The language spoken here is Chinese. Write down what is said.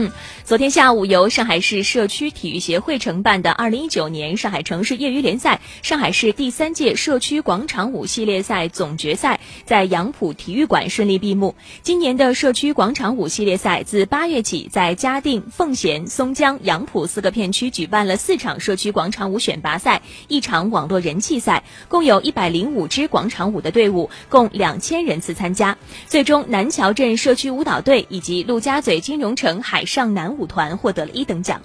嗯，昨天下午由上海市社区体育协会承办的二零一九年上海城市业余联赛上海市第三届社区广场舞系列赛总决赛在杨浦体育馆顺利闭幕。今年的社区广场舞系列赛自八月起在嘉定、奉贤、松江、杨浦四个片区举办了四场社区广场舞选拔赛，一场网络人气赛，共有一百零五支广场舞的队伍，共两千人次参加。最终，南桥镇社区舞蹈队以及陆家嘴金融城海。上南舞团获得了一等奖。